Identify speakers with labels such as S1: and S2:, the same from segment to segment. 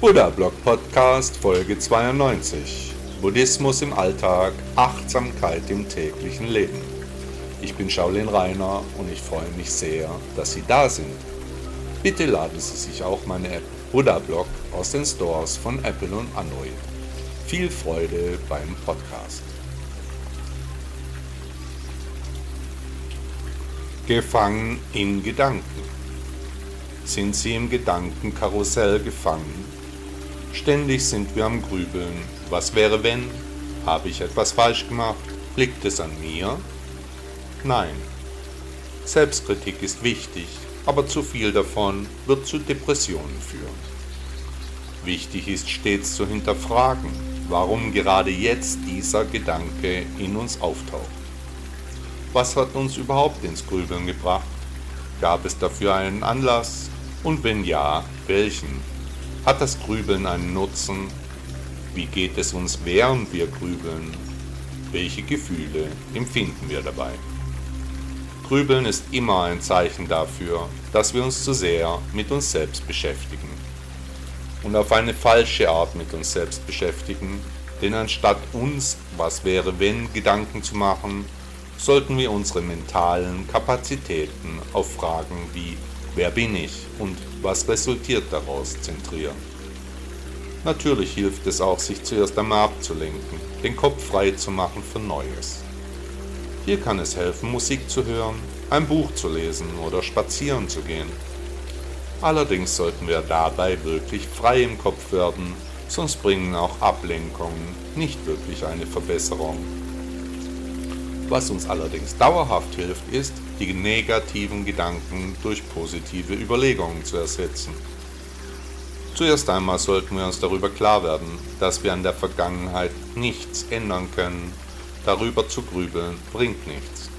S1: Buddha Blog Podcast Folge 92 Buddhismus im Alltag, Achtsamkeit im täglichen Leben. Ich bin Shaolin Rainer und ich freue mich sehr, dass Sie da sind. Bitte laden Sie sich auch meine App Buddha Blog aus den Stores von Apple und Android. Viel Freude beim Podcast. Gefangen in Gedanken. Sind Sie im Gedankenkarussell gefangen? Ständig sind wir am Grübeln. Was wäre wenn? Habe ich etwas falsch gemacht? Liegt es an mir? Nein. Selbstkritik ist wichtig, aber zu viel davon wird zu Depressionen führen. Wichtig ist stets zu hinterfragen, warum gerade jetzt dieser Gedanke in uns auftaucht. Was hat uns überhaupt ins Grübeln gebracht? Gab es dafür einen Anlass? Und wenn ja, welchen? Hat das Grübeln einen Nutzen? Wie geht es uns, während wir grübeln? Welche Gefühle empfinden wir dabei? Grübeln ist immer ein Zeichen dafür, dass wir uns zu sehr mit uns selbst beschäftigen. Und auf eine falsche Art mit uns selbst beschäftigen, denn anstatt uns, was wäre wenn, Gedanken zu machen, sollten wir unsere mentalen Kapazitäten auf Fragen wie wer bin ich und was resultiert daraus zentrieren. Natürlich hilft es auch, sich zuerst einmal abzulenken, den Kopf frei zu machen für Neues. Hier kann es helfen, Musik zu hören, ein Buch zu lesen oder spazieren zu gehen. Allerdings sollten wir dabei wirklich frei im Kopf werden, sonst bringen auch Ablenkungen nicht wirklich eine Verbesserung. Was uns allerdings dauerhaft hilft, ist, die negativen Gedanken durch positive Überlegungen zu ersetzen. Zuerst einmal sollten wir uns darüber klar werden, dass wir an der Vergangenheit nichts ändern können. Darüber zu grübeln bringt nichts.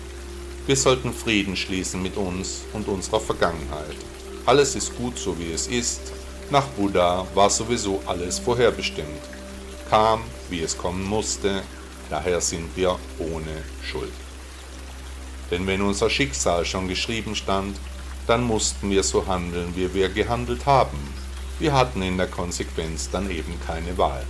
S1: Wir sollten Frieden schließen mit uns und unserer Vergangenheit. Alles ist gut so wie es ist. Nach Buddha war sowieso alles vorherbestimmt. Kam, wie es kommen musste, Daher sind wir ohne Schuld. Denn wenn unser Schicksal schon geschrieben stand, dann mussten wir so handeln, wie wir gehandelt haben. Wir hatten in der Konsequenz dann eben keine Wahl.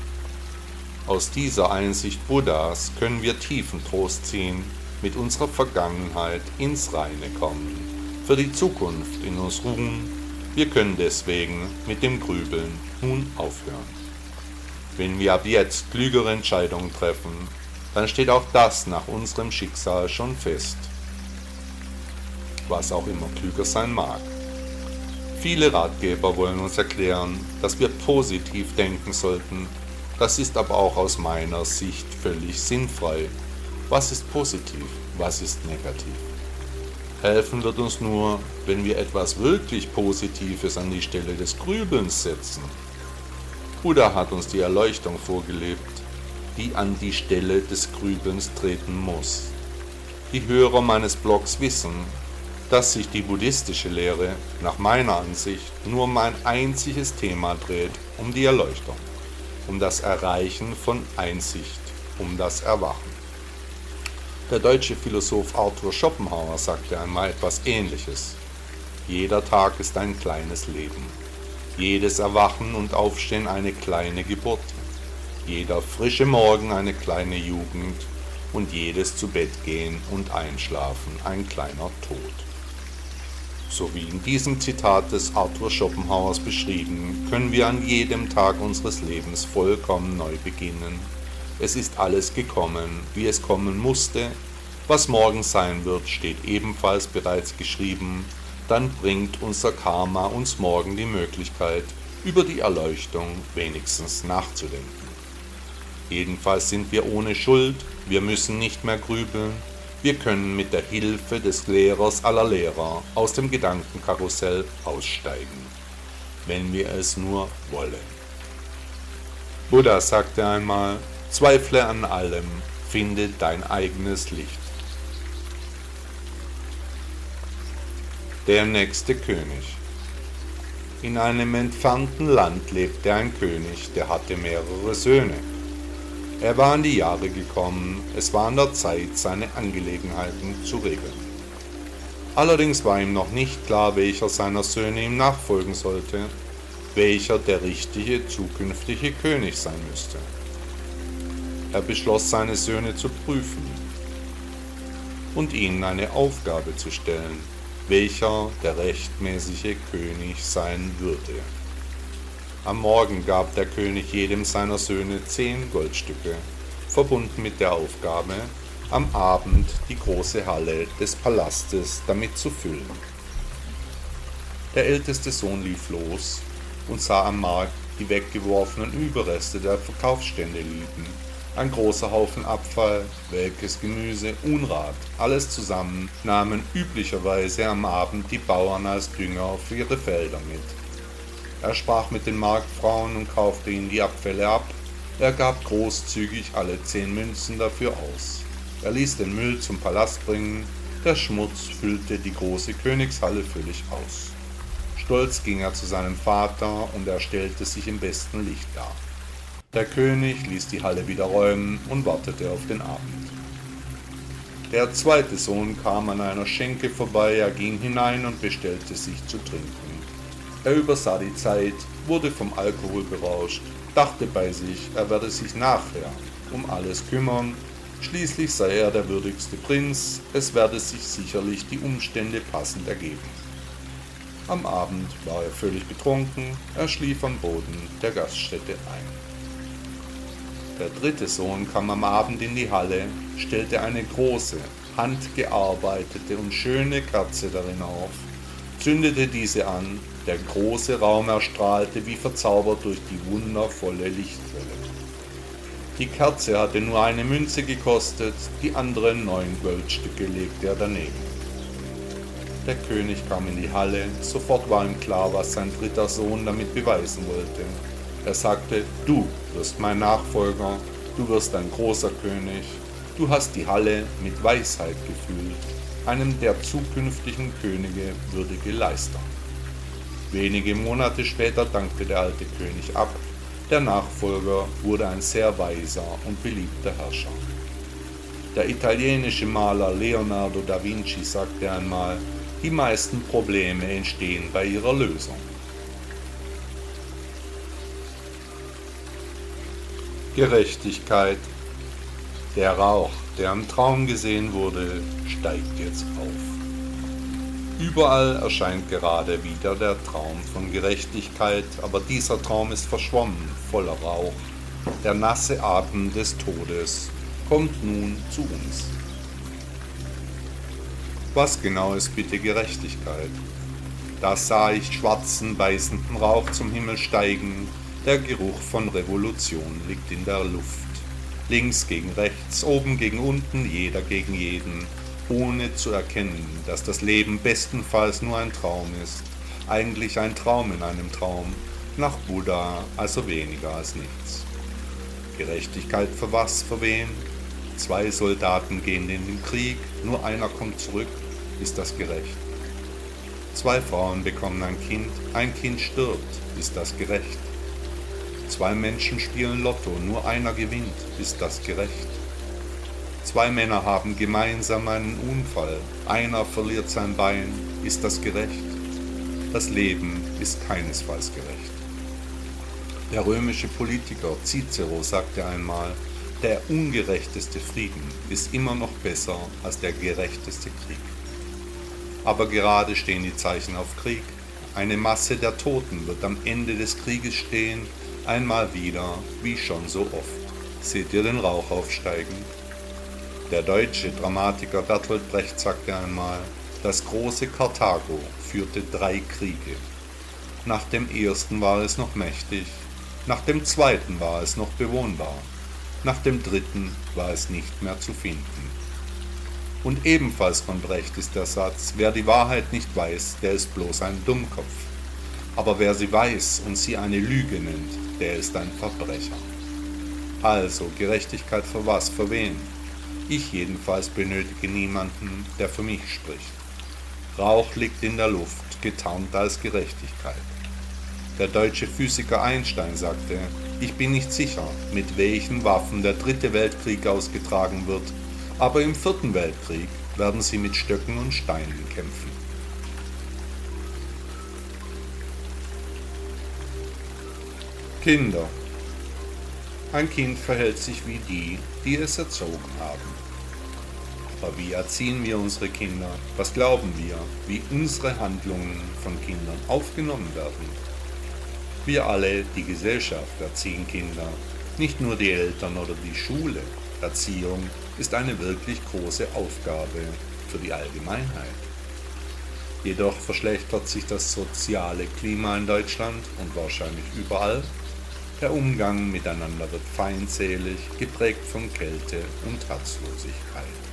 S1: Aus dieser Einsicht Buddhas können wir tiefen Trost ziehen, mit unserer Vergangenheit ins Reine kommen, für die Zukunft in uns ruhen. Wir können deswegen mit dem Grübeln nun aufhören. Wenn wir ab jetzt klügere Entscheidungen treffen, dann steht auch das nach unserem Schicksal schon fest, was auch immer klüger sein mag. Viele Ratgeber wollen uns erklären, dass wir positiv denken sollten, das ist aber auch aus meiner Sicht völlig sinnfrei. Was ist positiv, was ist negativ? Helfen wird uns nur, wenn wir etwas wirklich Positives an die Stelle des Grübelns setzen. Buddha hat uns die Erleuchtung vorgelebt die an die Stelle des Grübelns treten muss. Die Hörer meines Blogs wissen, dass sich die buddhistische Lehre nach meiner Ansicht nur um ein einziges Thema dreht, um die Erleuchtung, um das Erreichen von Einsicht, um das Erwachen. Der deutsche Philosoph Arthur Schopenhauer sagte einmal etwas Ähnliches. Jeder Tag ist ein kleines Leben, jedes Erwachen und Aufstehen eine kleine Geburt jeder frische Morgen eine kleine Jugend und jedes zu Bett gehen und einschlafen ein kleiner Tod. So wie in diesem Zitat des Arthur Schopenhauers beschrieben, können wir an jedem Tag unseres Lebens vollkommen neu beginnen. Es ist alles gekommen, wie es kommen musste. Was morgen sein wird, steht ebenfalls bereits geschrieben. Dann bringt unser Karma uns morgen die Möglichkeit, über die Erleuchtung wenigstens nachzudenken. Jedenfalls sind wir ohne Schuld, wir müssen nicht mehr grübeln, wir können mit der Hilfe des Lehrers aller Lehrer aus dem Gedankenkarussell aussteigen, wenn wir es nur wollen. Buddha sagte einmal, zweifle an allem, finde dein eigenes Licht. Der nächste König. In einem entfernten Land lebte ein König, der hatte mehrere Söhne. Er war an die Jahre gekommen, es war an der Zeit, seine Angelegenheiten zu regeln. Allerdings war ihm noch nicht klar, welcher seiner Söhne ihm nachfolgen sollte, welcher der richtige zukünftige König sein müsste. Er beschloss, seine Söhne zu prüfen und ihnen eine Aufgabe zu stellen, welcher der rechtmäßige König sein würde. Am Morgen gab der König jedem seiner Söhne zehn Goldstücke, verbunden mit der Aufgabe, am Abend die große Halle des Palastes damit zu füllen. Der älteste Sohn lief los und sah am Markt die weggeworfenen Überreste der Verkaufsstände liegen. Ein großer Haufen Abfall, welkes Gemüse, Unrat, alles zusammen nahmen üblicherweise am Abend die Bauern als Dünger für ihre Felder mit. Er sprach mit den Marktfrauen und kaufte ihnen die Abfälle ab. Er gab großzügig alle zehn Münzen dafür aus. Er ließ den Müll zum Palast bringen, der Schmutz füllte die große Königshalle völlig aus. Stolz ging er zu seinem Vater und er stellte sich im besten Licht dar. Der König ließ die Halle wieder räumen und wartete auf den Abend. Der zweite Sohn kam an einer Schenke vorbei, er ging hinein und bestellte sich zu trinken. Er übersah die Zeit, wurde vom Alkohol berauscht, dachte bei sich, er werde sich nachher um alles kümmern Schließlich sei er der würdigste Prinz, es werde sich sicherlich die Umstände passend ergeben. Am Abend war er völlig betrunken, er schlief am Boden der Gaststätte ein. Der dritte Sohn kam am Abend in die Halle, stellte eine große, handgearbeitete und schöne Kerze darin auf, zündete diese an, der große Raum erstrahlte wie verzaubert durch die wundervolle Lichtquelle. Die Kerze hatte nur eine Münze gekostet, die anderen neun Goldstücke legte er daneben. Der König kam in die Halle, sofort war ihm klar, was sein dritter Sohn damit beweisen wollte. Er sagte, du wirst mein Nachfolger, du wirst ein großer König, du hast die Halle mit Weisheit gefüllt, einem der zukünftigen Könige würdige Leister. Wenige Monate später dankte der alte König ab der Nachfolger wurde ein sehr weiser und beliebter Herrscher. Der italienische Maler Leonardo da Vinci sagte einmal, die meisten Probleme entstehen bei ihrer Lösung. Gerechtigkeit. Der Rauch, der im Traum gesehen wurde, steigt jetzt auf. Überall erscheint gerade wieder der Traum von Gerechtigkeit, aber dieser Traum ist verschwommen, voller Rauch. Der nasse Atem des Todes kommt nun zu uns. Was genau ist bitte Gerechtigkeit? Da sah ich schwarzen, beißenden Rauch zum Himmel steigen, der Geruch von Revolution liegt in der Luft. Links gegen rechts, oben gegen unten, jeder gegen jeden, ohne zu erkennen, dass das Leben bestenfalls nur ein Traum ist, eigentlich ein Traum in einem Traum, nach Buddha also weniger als nichts. Gerechtigkeit für was, für wen? Zwei Soldaten gehen in den Krieg, nur einer kommt zurück, ist das gerecht? Zwei Frauen bekommen ein Kind, ein Kind stirbt, ist das gerecht? Zwei Menschen spielen Lotto, nur einer gewinnt, ist das gerecht? Zwei Männer haben gemeinsam einen Unfall. Einer verliert sein Bein. Ist das gerecht? Das Leben ist keinesfalls gerecht. Der römische Politiker Cicero sagte einmal, der ungerechteste Frieden ist immer noch besser als der gerechteste Krieg. Aber gerade stehen die Zeichen auf Krieg. Eine Masse der Toten wird am Ende des Krieges stehen, einmal wieder, wie schon so oft. Seht ihr den Rauch aufsteigen? Der deutsche Dramatiker Bertolt Brecht sagte einmal, das große Karthago führte drei Kriege. Nach dem ersten war es noch mächtig, nach dem zweiten war es noch bewohnbar, nach dem dritten war es nicht mehr zu finden. Und ebenfalls von Brecht ist der Satz, wer die Wahrheit nicht weiß, der ist bloß ein Dummkopf. Aber wer sie weiß und sie eine Lüge nennt, der ist ein Verbrecher. Also Gerechtigkeit für was, für wen? Ich jedenfalls benötige niemanden, der für mich spricht. Rauch liegt in der Luft, getarnt als Gerechtigkeit. Der deutsche Physiker Einstein sagte, ich bin nicht sicher, mit welchen Waffen der dritte Weltkrieg ausgetragen wird, aber im vierten Weltkrieg werden sie mit Stöcken und Steinen kämpfen. Kinder. Ein Kind verhält sich wie die, die es erzogen haben. Aber wie erziehen wir unsere Kinder? Was glauben wir, wie unsere Handlungen von Kindern aufgenommen werden? Wir alle, die Gesellschaft, erziehen Kinder, nicht nur die Eltern oder die Schule. Erziehung ist eine wirklich große Aufgabe für die Allgemeinheit. Jedoch verschlechtert sich das soziale Klima in Deutschland und wahrscheinlich überall. Der Umgang miteinander wird feindselig, geprägt von Kälte und Herzlosigkeit.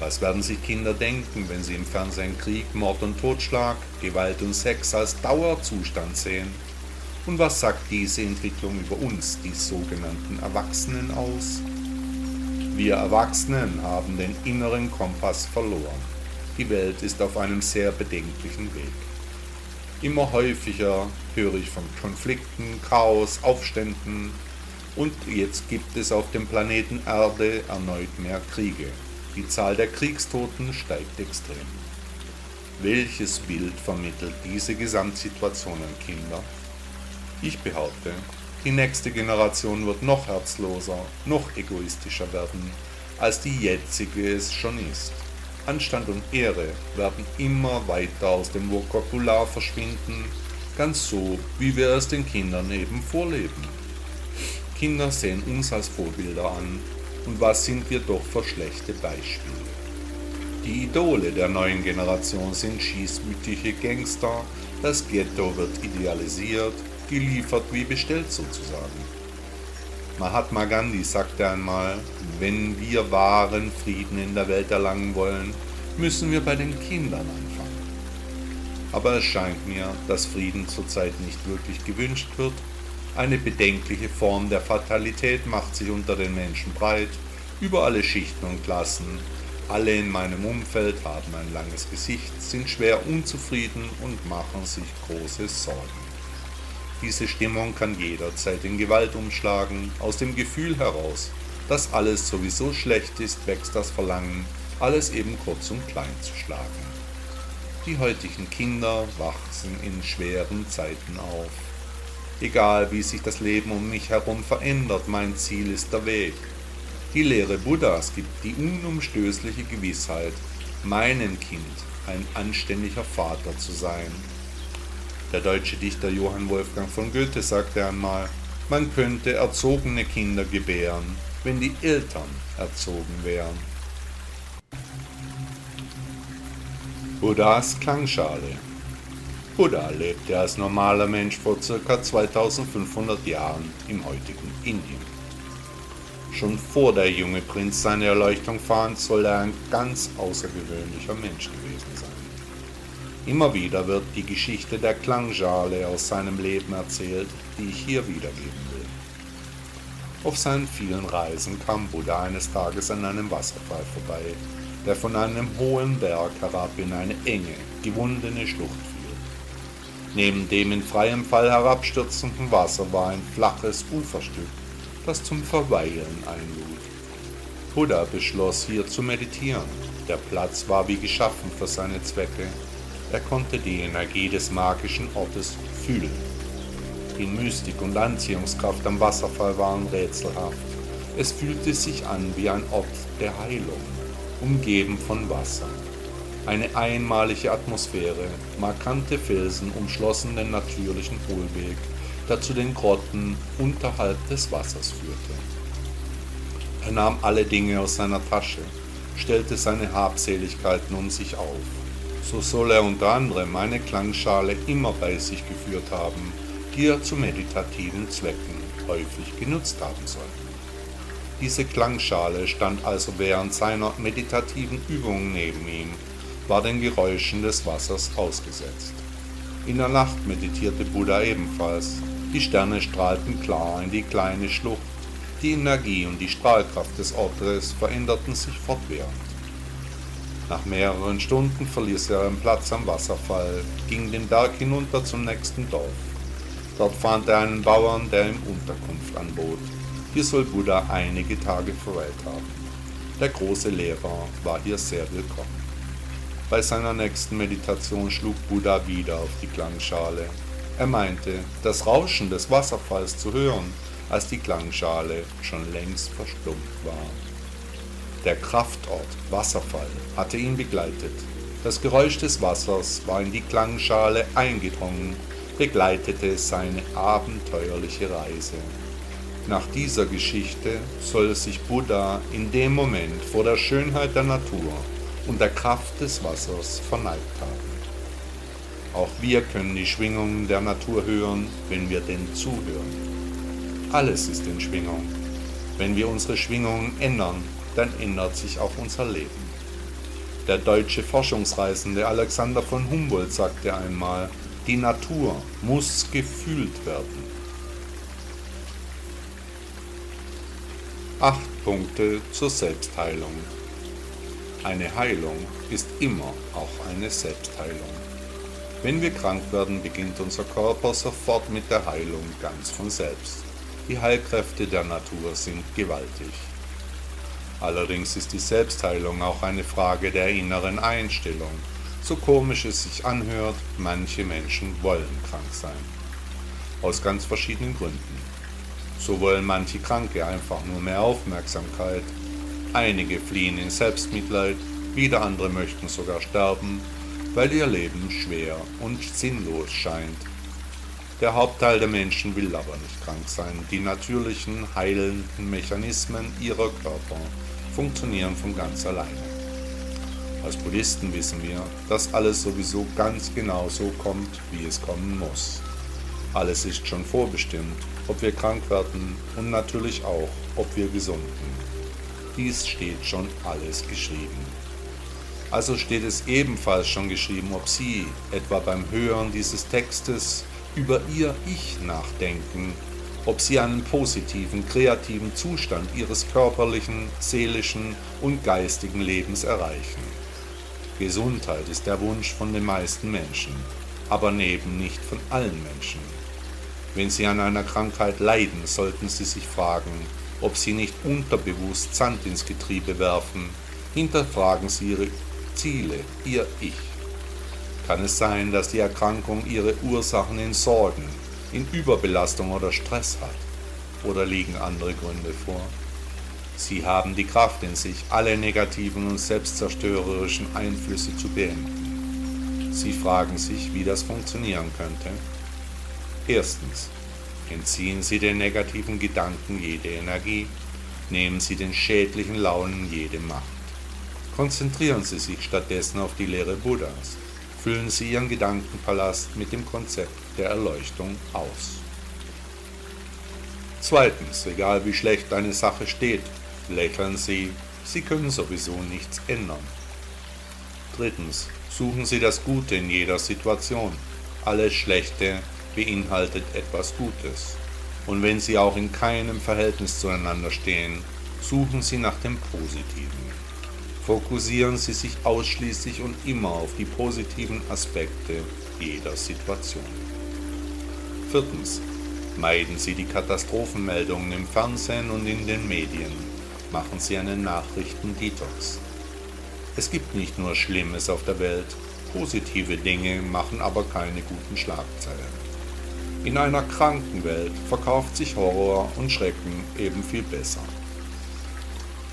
S1: Was werden sich Kinder denken, wenn sie im Fernsehen Krieg, Mord und Totschlag, Gewalt und Sex als Dauerzustand sehen? Und was sagt diese Entwicklung über uns, die sogenannten Erwachsenen, aus? Wir Erwachsenen haben den inneren Kompass verloren. Die Welt ist auf einem sehr bedenklichen Weg. Immer häufiger höre ich von Konflikten, Chaos, Aufständen und jetzt gibt es auf dem Planeten Erde erneut mehr Kriege. Die Zahl der Kriegstoten steigt extrem. Welches Bild vermittelt diese Gesamtsituation an Kinder? Ich behaupte, die nächste Generation wird noch herzloser, noch egoistischer werden, als die jetzige es schon ist. Anstand und Ehre werden immer weiter aus dem Vokabular verschwinden, ganz so, wie wir es den Kindern eben vorleben. Kinder sehen uns als Vorbilder an, und was sind wir doch für schlechte Beispiele. Die Idole der neuen Generation sind schießmütige Gangster, das Ghetto wird idealisiert, geliefert wie bestellt sozusagen. Mahatma Gandhi sagte einmal, wenn wir wahren Frieden in der Welt erlangen wollen, müssen wir bei den Kindern anfangen. Aber es scheint mir, dass Frieden zurzeit nicht wirklich gewünscht wird. Eine bedenkliche Form der Fatalität macht sich unter den Menschen breit, über alle Schichten und Klassen. Alle in meinem Umfeld haben ein langes Gesicht, sind schwer unzufrieden und machen sich große Sorgen. Diese Stimmung kann jederzeit in Gewalt umschlagen. Aus dem Gefühl heraus, dass alles sowieso schlecht ist, wächst das Verlangen, alles eben kurz und klein zu schlagen. Die heutigen Kinder wachsen in schweren Zeiten auf. Egal wie sich das Leben um mich herum verändert, mein Ziel ist der Weg. Die Lehre Buddhas gibt die unumstößliche Gewissheit, meinem Kind ein anständiger Vater zu sein, der deutsche Dichter Johann Wolfgang von Goethe sagte einmal, man könnte erzogene Kinder gebären, wenn die Eltern erzogen wären. Buddhas Klangschale Buddha lebte als normaler Mensch vor ca. 2500 Jahren im heutigen Indien. Schon vor der junge Prinz seine Erleuchtung fand, soll er ein ganz außergewöhnlicher Mensch gewesen sein. Immer wieder wird die Geschichte der Klangschale aus seinem Leben erzählt, die ich hier wiedergeben will. Auf seinen vielen Reisen kam Buddha eines Tages an einem Wasserfall vorbei, der von einem hohen Berg herab in eine enge, gewundene Schlucht. Neben dem in freiem Fall herabstürzenden Wasser war ein flaches Uferstück, das zum Verweilen einlud. Buddha beschloss hier zu meditieren. Der Platz war wie geschaffen für seine Zwecke er konnte die Energie des magischen Ortes fühlen. Die Mystik und Anziehungskraft am Wasserfall waren rätselhaft. Es fühlte sich an wie ein Ort der Heilung, umgeben von Wasser. Eine einmalige Atmosphäre, markante Felsen umschlossen den natürlichen Hohlweg, der zu den Grotten unterhalb des Wassers führte. Er nahm alle Dinge aus seiner Tasche, stellte seine Habseligkeiten um sich auf so soll er unter anderem eine Klangschale immer bei sich geführt haben, die er zu meditativen Zwecken häufig genutzt haben soll. Diese Klangschale stand also während seiner meditativen Übungen neben ihm, war den Geräuschen des Wassers ausgesetzt. In der Nacht meditierte Buddha ebenfalls. Die Sterne strahlten klar in die kleine Schlucht. Die Energie und die Strahlkraft des Ortes veränderten sich fortwährend. Nach mehreren Stunden verließ er einen Platz am Wasserfall, ging den Berg hinunter zum nächsten Dorf. Dort fand er einen Bauern, der ihm Unterkunft anbot. Hier soll Buddha einige Tage verweilt haben. Der große Lehrer war hier sehr willkommen. Bei seiner nächsten Meditation schlug Buddha wieder auf die Klangschale. Er meinte, das Rauschen des Wasserfalls zu hören, als die Klangschale schon längst verstummt war. Der Kraftort Wasserfall hatte ihn begleitet. Das Geräusch des Wassers war in die Klangschale eingedrungen, begleitete seine abenteuerliche Reise. Nach dieser Geschichte soll sich Buddha in dem Moment vor der Schönheit der Natur und der Kraft des Wassers verneigt haben. Auch wir können die Schwingungen der Natur hören, wenn wir denn zuhören. Alles ist in Schwingung. Wenn wir unsere Schwingungen ändern, dann ändert sich auch unser Leben. Der deutsche Forschungsreisende Alexander von Humboldt sagte einmal, die Natur muss gefühlt werden. Acht Punkte zur Selbstheilung. Eine Heilung ist immer auch eine Selbstheilung. Wenn wir krank werden, beginnt unser Körper sofort mit der Heilung ganz von selbst. Die Heilkräfte der Natur sind gewaltig. Allerdings ist die Selbstheilung auch eine Frage der inneren Einstellung. So komisch es sich anhört, manche Menschen wollen krank sein. Aus ganz verschiedenen Gründen. So wollen manche Kranke einfach nur mehr Aufmerksamkeit. Einige fliehen in Selbstmitleid, wieder andere möchten sogar sterben, weil ihr Leben schwer und sinnlos scheint. Der Hauptteil der Menschen will aber nicht krank sein. Die natürlichen, heilenden Mechanismen ihrer Körper funktionieren von ganz alleine. Als Buddhisten wissen wir, dass alles sowieso ganz genau so kommt, wie es kommen muss. Alles ist schon vorbestimmt, ob wir krank werden und natürlich auch, ob wir gesunden. Dies steht schon alles geschrieben. Also steht es ebenfalls schon geschrieben, ob Sie etwa beim Hören dieses Textes über Ihr Ich nachdenken ob sie einen positiven, kreativen Zustand ihres körperlichen, seelischen und geistigen Lebens erreichen. Gesundheit ist der Wunsch von den meisten Menschen, aber neben nicht von allen Menschen. Wenn sie an einer Krankheit leiden, sollten sie sich fragen, ob sie nicht unterbewusst Sand ins Getriebe werfen. Hinterfragen sie ihre Ziele, ihr Ich. Kann es sein, dass die Erkrankung ihre Ursachen in Sorgen, in Überbelastung oder Stress hat? Oder liegen andere Gründe vor? Sie haben die Kraft in sich, alle negativen und selbstzerstörerischen Einflüsse zu beenden. Sie fragen sich, wie das funktionieren könnte. Erstens. Entziehen Sie den negativen Gedanken jede Energie, nehmen Sie den schädlichen Launen jede Macht. Konzentrieren Sie sich stattdessen auf die Lehre Buddhas. Füllen Sie Ihren Gedankenpalast mit dem Konzept der Erleuchtung aus. Zweitens, egal wie schlecht eine Sache steht, lächeln Sie, Sie können sowieso nichts ändern. Drittens, suchen Sie das Gute in jeder Situation. Alles Schlechte beinhaltet etwas Gutes. Und wenn Sie auch in keinem Verhältnis zueinander stehen, suchen Sie nach dem Positiven. Fokussieren Sie sich ausschließlich und immer auf die positiven Aspekte jeder Situation. Viertens. Meiden Sie die Katastrophenmeldungen im Fernsehen und in den Medien. Machen Sie einen Nachrichten-Detox. Es gibt nicht nur Schlimmes auf der Welt, positive Dinge machen aber keine guten Schlagzeilen. In einer kranken Welt verkauft sich Horror und Schrecken eben viel besser.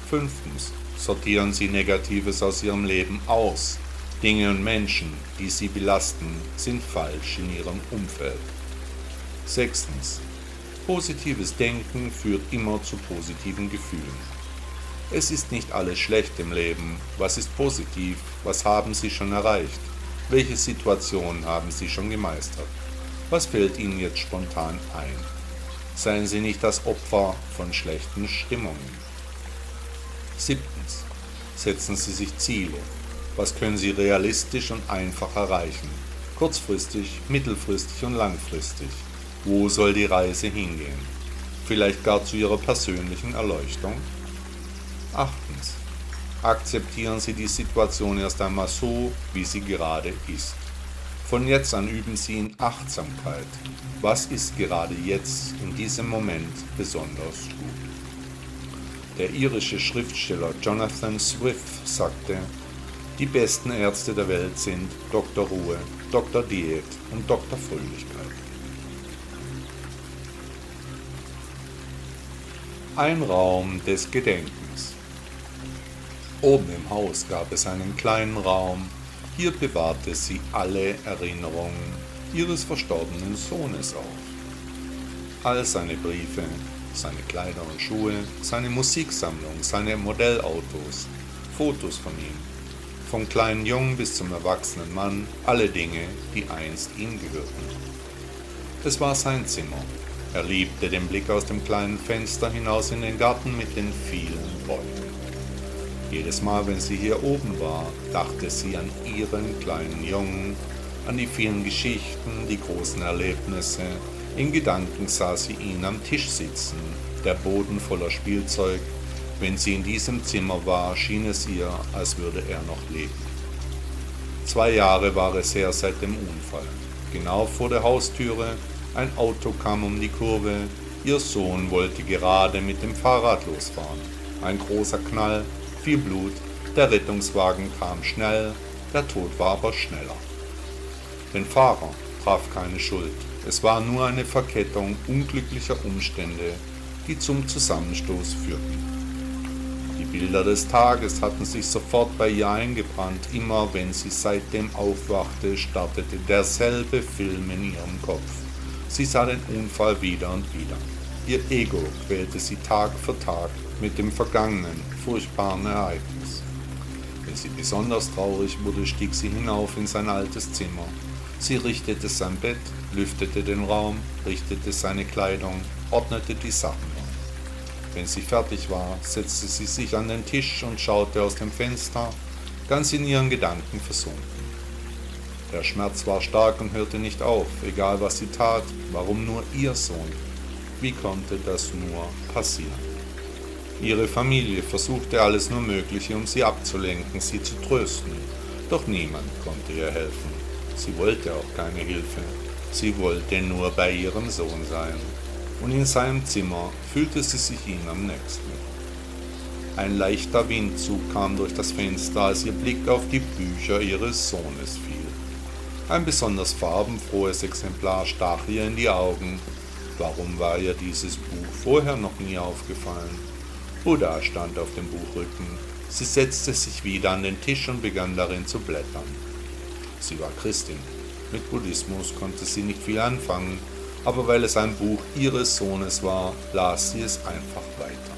S1: Fünftens. Sortieren Sie Negatives aus Ihrem Leben aus. Dinge und Menschen, die Sie belasten, sind falsch in Ihrem Umfeld. Sechstens. Positives Denken führt immer zu positiven Gefühlen. Es ist nicht alles schlecht im Leben. Was ist positiv? Was haben Sie schon erreicht? Welche Situation haben Sie schon gemeistert? Was fällt Ihnen jetzt spontan ein? Seien Sie nicht das Opfer von schlechten Stimmungen. Siebtens. Setzen Sie sich Ziele. Was können Sie realistisch und einfach erreichen? Kurzfristig, mittelfristig und langfristig. Wo soll die Reise hingehen? vielleicht gar zu ihrer persönlichen Erleuchtung? Achtens. Akzeptieren Sie die Situation erst einmal so, wie sie gerade ist. Von jetzt an üben Sie in Achtsamkeit. Was ist gerade jetzt in diesem Moment besonders gut? Der irische Schriftsteller Jonathan Swift sagte, die besten Ärzte der Welt sind Dr. Ruhe, Dr. Diät und Dr. Fröhlichkeit. Ein Raum des Gedenkens. Oben im Haus gab es einen kleinen Raum, hier bewahrte sie alle Erinnerungen ihres verstorbenen Sohnes auf. All seine Briefe, seine Kleider und Schuhe, seine Musiksammlung, seine Modellautos, Fotos von ihm, vom kleinen Jungen bis zum erwachsenen Mann, alle Dinge, die einst ihm gehörten. Es war sein Zimmer. Er liebte den Blick aus dem kleinen Fenster hinaus in den Garten mit den vielen Bäumen. Jedes Mal, wenn sie hier oben war, dachte sie an ihren kleinen Jungen, an die vielen Geschichten, die großen Erlebnisse, in Gedanken sah sie ihn am Tisch sitzen, der Boden voller Spielzeug. Wenn sie in diesem Zimmer war, schien es ihr, als würde er noch leben. Zwei Jahre war es her seit dem Unfall. Genau vor der Haustüre, ein Auto kam um die Kurve, ihr Sohn wollte gerade mit dem Fahrrad losfahren. Ein großer Knall, viel Blut, der Rettungswagen kam schnell, der Tod war aber schneller. Den Fahrer traf keine Schuld. Es war nur eine Verkettung unglücklicher Umstände, die zum Zusammenstoß führten. Die Bilder des Tages hatten sich sofort bei ihr eingebrannt. Immer wenn sie seitdem aufwachte, startete derselbe Film in ihrem Kopf. Sie sah den Unfall wieder und wieder. Ihr Ego quälte sie Tag für Tag mit dem vergangenen, furchtbaren Ereignis. Wenn sie besonders traurig wurde, stieg sie hinauf in sein altes Zimmer. Sie richtete sein Bett, lüftete den Raum, richtete seine Kleidung, ordnete die Sachen um. Wenn sie fertig war, setzte sie sich an den Tisch und schaute aus dem Fenster, ganz in ihren Gedanken versunken. Der Schmerz war stark und hörte nicht auf, egal was sie tat, warum nur ihr Sohn? Wie konnte das nur passieren? Ihre Familie versuchte alles nur Mögliche, um sie abzulenken, sie zu trösten, doch niemand konnte ihr helfen. Sie wollte auch keine Hilfe. Sie wollte nur bei ihrem Sohn sein. Und in seinem Zimmer fühlte sie sich ihm am nächsten. Ein leichter Windzug kam durch das Fenster, als ihr Blick auf die Bücher ihres Sohnes fiel. Ein besonders farbenfrohes Exemplar stach ihr in die Augen. Warum war ihr dieses Buch vorher noch nie aufgefallen? Buddha stand auf dem Buchrücken. Sie setzte sich wieder an den Tisch und begann darin zu blättern. Sie war Christin. Mit Buddhismus konnte sie nicht viel anfangen, aber weil es ein Buch ihres Sohnes war, las sie es einfach weiter.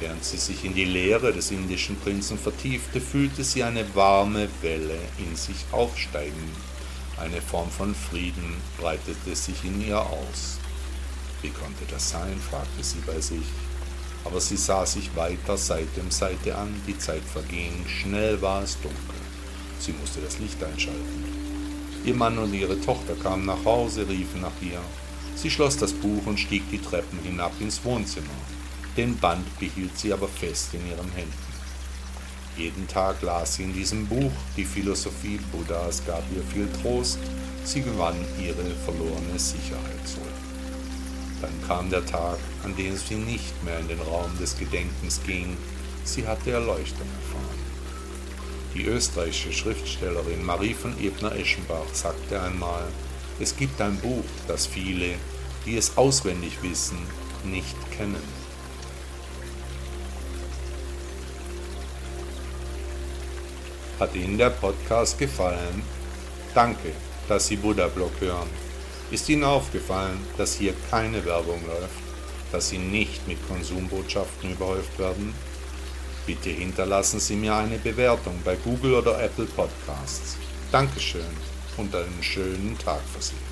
S1: Während sie sich in die Lehre des indischen Prinzen vertiefte, fühlte sie eine warme Welle in sich aufsteigen. Eine Form von Frieden breitete sich in ihr aus. Wie konnte das sein? fragte sie bei sich. Aber sie sah sich weiter Seite um Seite an, die Zeit verging, schnell war es dunkel. Sie musste das Licht einschalten. Ihr Mann und ihre Tochter kamen nach Hause, riefen nach ihr. Sie schloss das Buch und stieg die Treppen hinab ins Wohnzimmer. Den Band behielt sie aber fest in ihren Händen. Jeden Tag las sie in diesem Buch, die Philosophie Buddhas gab ihr viel Trost, sie gewann ihre verlorene Sicherheit zurück. Dann kam der Tag, an dem sie nicht mehr in den Raum des Gedenkens ging, sie hatte Erleuchtung erfahren. Die österreichische Schriftstellerin Marie von Ebner-Eschenbach sagte einmal, es gibt ein Buch, das viele, die es auswendig wissen, nicht kennen. Hat Ihnen der Podcast gefallen? Danke, dass Sie Buddha Blog hören. Ist Ihnen aufgefallen, dass hier keine Werbung läuft, dass Sie nicht mit Konsumbotschaften überhäuft werden? Bitte hinterlassen Sie mir eine Bewertung bei Google oder Apple Podcasts. Dankeschön und einen schönen Tag für Sie.